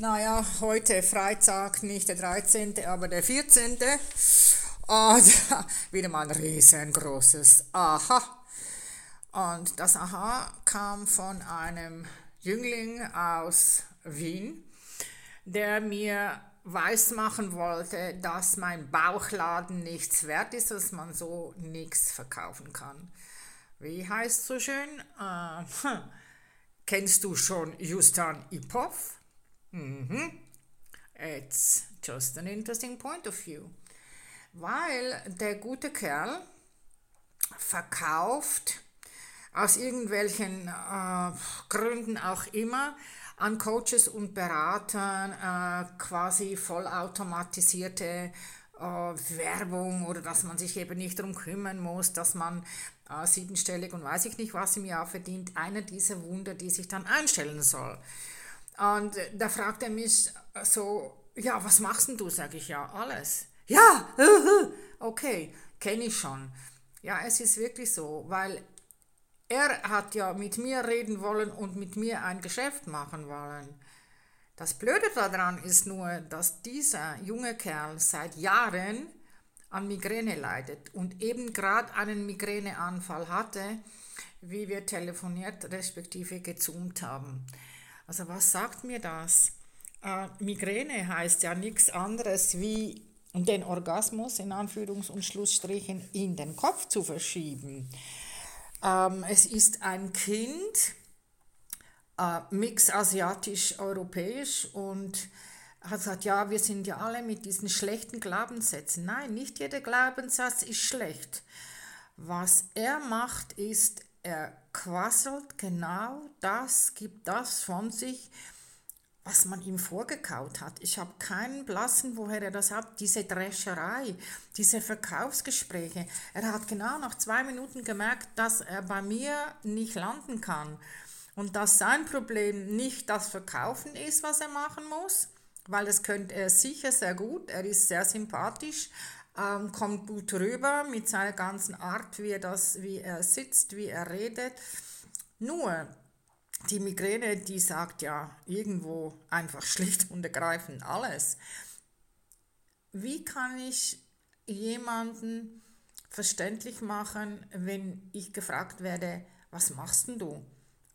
Naja, heute Freitag, nicht der 13., aber der 14. Und wieder mal ein riesengroßes Aha. Und das Aha kam von einem Jüngling aus Wien, der mir weismachen wollte, dass mein Bauchladen nichts wert ist, dass man so nichts verkaufen kann. Wie heißt so schön? Äh. Kennst du schon Justan Ipov? Mhm. It's just an interesting point of view. Weil der gute Kerl verkauft aus irgendwelchen äh, Gründen auch immer an Coaches und Beratern äh, quasi vollautomatisierte äh, Werbung oder dass man sich eben nicht darum kümmern muss, dass man äh, siebenstellig und weiß ich nicht was im Jahr verdient. Einer dieser Wunder, die sich dann einstellen soll. Und da fragt er mich so, ja, was machst denn du? Sag ich, ja, alles. Ja, okay, kenne ich schon. Ja, es ist wirklich so, weil er hat ja mit mir reden wollen und mit mir ein Geschäft machen wollen. Das Blöde daran ist nur, dass dieser junge Kerl seit Jahren an Migräne leidet und eben gerade einen Migräneanfall hatte, wie wir telefoniert respektive gezoomt haben. Also was sagt mir das? Äh, Migräne heißt ja nichts anderes wie den Orgasmus in Anführungs- und Schlussstrichen in den Kopf zu verschieben. Ähm, es ist ein Kind, äh, mix asiatisch-europäisch und hat gesagt, ja, wir sind ja alle mit diesen schlechten Glaubenssätzen. Nein, nicht jeder Glaubenssatz ist schlecht. Was er macht, ist, er quasselt genau das, gibt das von sich, was man ihm vorgekaut hat. Ich habe keinen Blassen, woher er das hat. Diese Drescherei, diese Verkaufsgespräche. Er hat genau nach zwei Minuten gemerkt, dass er bei mir nicht landen kann. Und dass sein Problem nicht das Verkaufen ist, was er machen muss, weil das könnte er sicher sehr gut. Er ist sehr sympathisch, ähm, kommt gut rüber mit seiner ganzen Art, wie er, das, wie er sitzt, wie er redet. Nur die Migräne, die sagt ja irgendwo einfach schlicht und ergreifend alles. Wie kann ich jemanden verständlich machen, wenn ich gefragt werde, was machst denn du?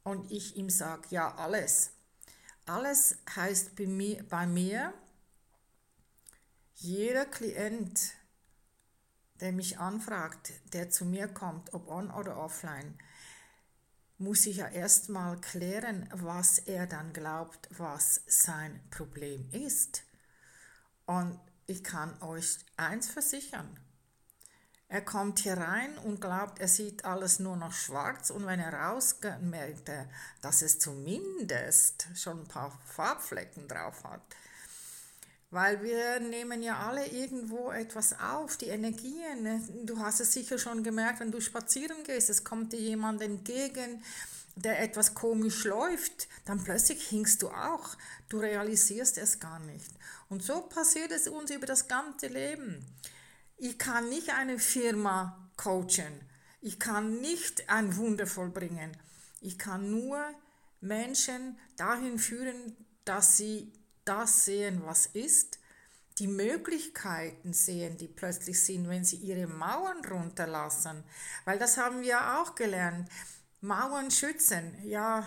Und ich ihm sage, ja, alles. Alles heißt bei mir, bei mir jeder Klient, der mich anfragt, der zu mir kommt, ob on oder offline, muss ich ja erstmal klären, was er dann glaubt, was sein Problem ist. Und ich kann euch eins versichern. Er kommt hier rein und glaubt, er sieht alles nur noch schwarz und wenn er rausgeht, merkt er, dass es zumindest schon ein paar Farbflecken drauf hat. Weil wir nehmen ja alle irgendwo etwas auf, die Energien. Ne? Du hast es sicher schon gemerkt, wenn du spazieren gehst, es kommt dir jemand entgegen, der etwas komisch läuft, dann plötzlich hingst du auch. Du realisierst es gar nicht. Und so passiert es uns über das ganze Leben. Ich kann nicht eine Firma coachen. Ich kann nicht ein Wunder vollbringen. Ich kann nur Menschen dahin führen, dass sie das sehen, was ist, die Möglichkeiten sehen, die plötzlich sind, wenn sie ihre Mauern runterlassen. Weil das haben wir auch gelernt. Mauern schützen, ja,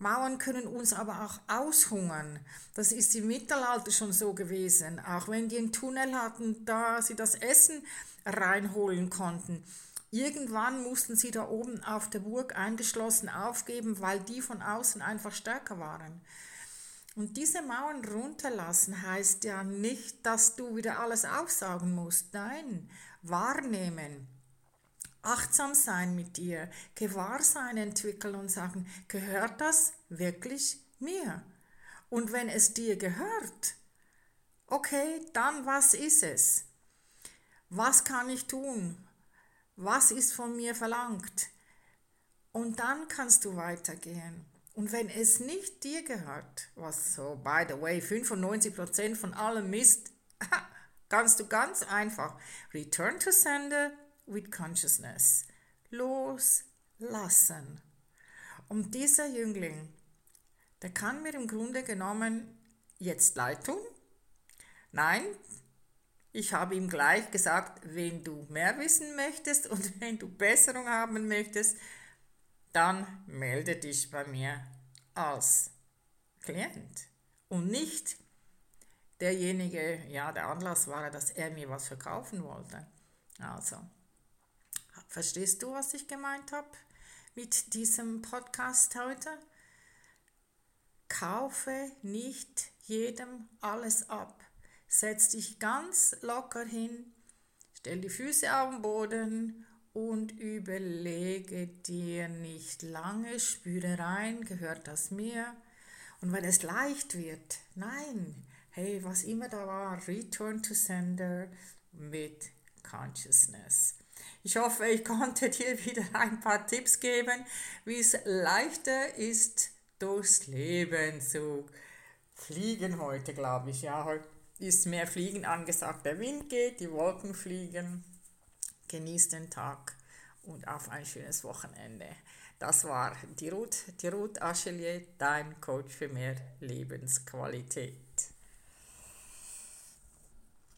Mauern können uns aber auch aushungern. Das ist im Mittelalter schon so gewesen. Auch wenn die einen Tunnel hatten, da sie das Essen reinholen konnten. Irgendwann mussten sie da oben auf der Burg eingeschlossen aufgeben, weil die von außen einfach stärker waren. Und diese Mauern runterlassen heißt ja nicht, dass du wieder alles aufsaugen musst. Nein, wahrnehmen, achtsam sein mit dir, Gewahrsein entwickeln und sagen, gehört das wirklich mir? Und wenn es dir gehört, okay, dann was ist es? Was kann ich tun? Was ist von mir verlangt? Und dann kannst du weitergehen. Und wenn es nicht dir gehört, was so, by the way, 95% von allem Mist, kannst du ganz einfach Return to Sender with Consciousness loslassen. Und dieser Jüngling, der kann mir im Grunde genommen jetzt leid tun. Nein, ich habe ihm gleich gesagt, wenn du mehr wissen möchtest und wenn du Besserung haben möchtest, dann melde dich bei mir als Klient und nicht derjenige, ja, der Anlass war, dass er mir was verkaufen wollte. Also, verstehst du, was ich gemeint habe mit diesem Podcast heute? Kaufe nicht jedem alles ab. Setz dich ganz locker hin, stell die Füße auf den Boden und überlege dir nicht lange, spüre rein, gehört das mir? Und wenn es leicht wird, nein, hey, was immer da war, return to sender mit Consciousness. Ich hoffe, ich konnte dir wieder ein paar Tipps geben, wie es leichter ist, durchs Leben zu fliegen heute, glaube ich. Ja, heute ist mehr Fliegen angesagt. Der Wind geht, die Wolken fliegen. Genieß den Tag und auf ein schönes Wochenende. Das war die Ruth, die Ruth Achelier, dein Coach für mehr Lebensqualität.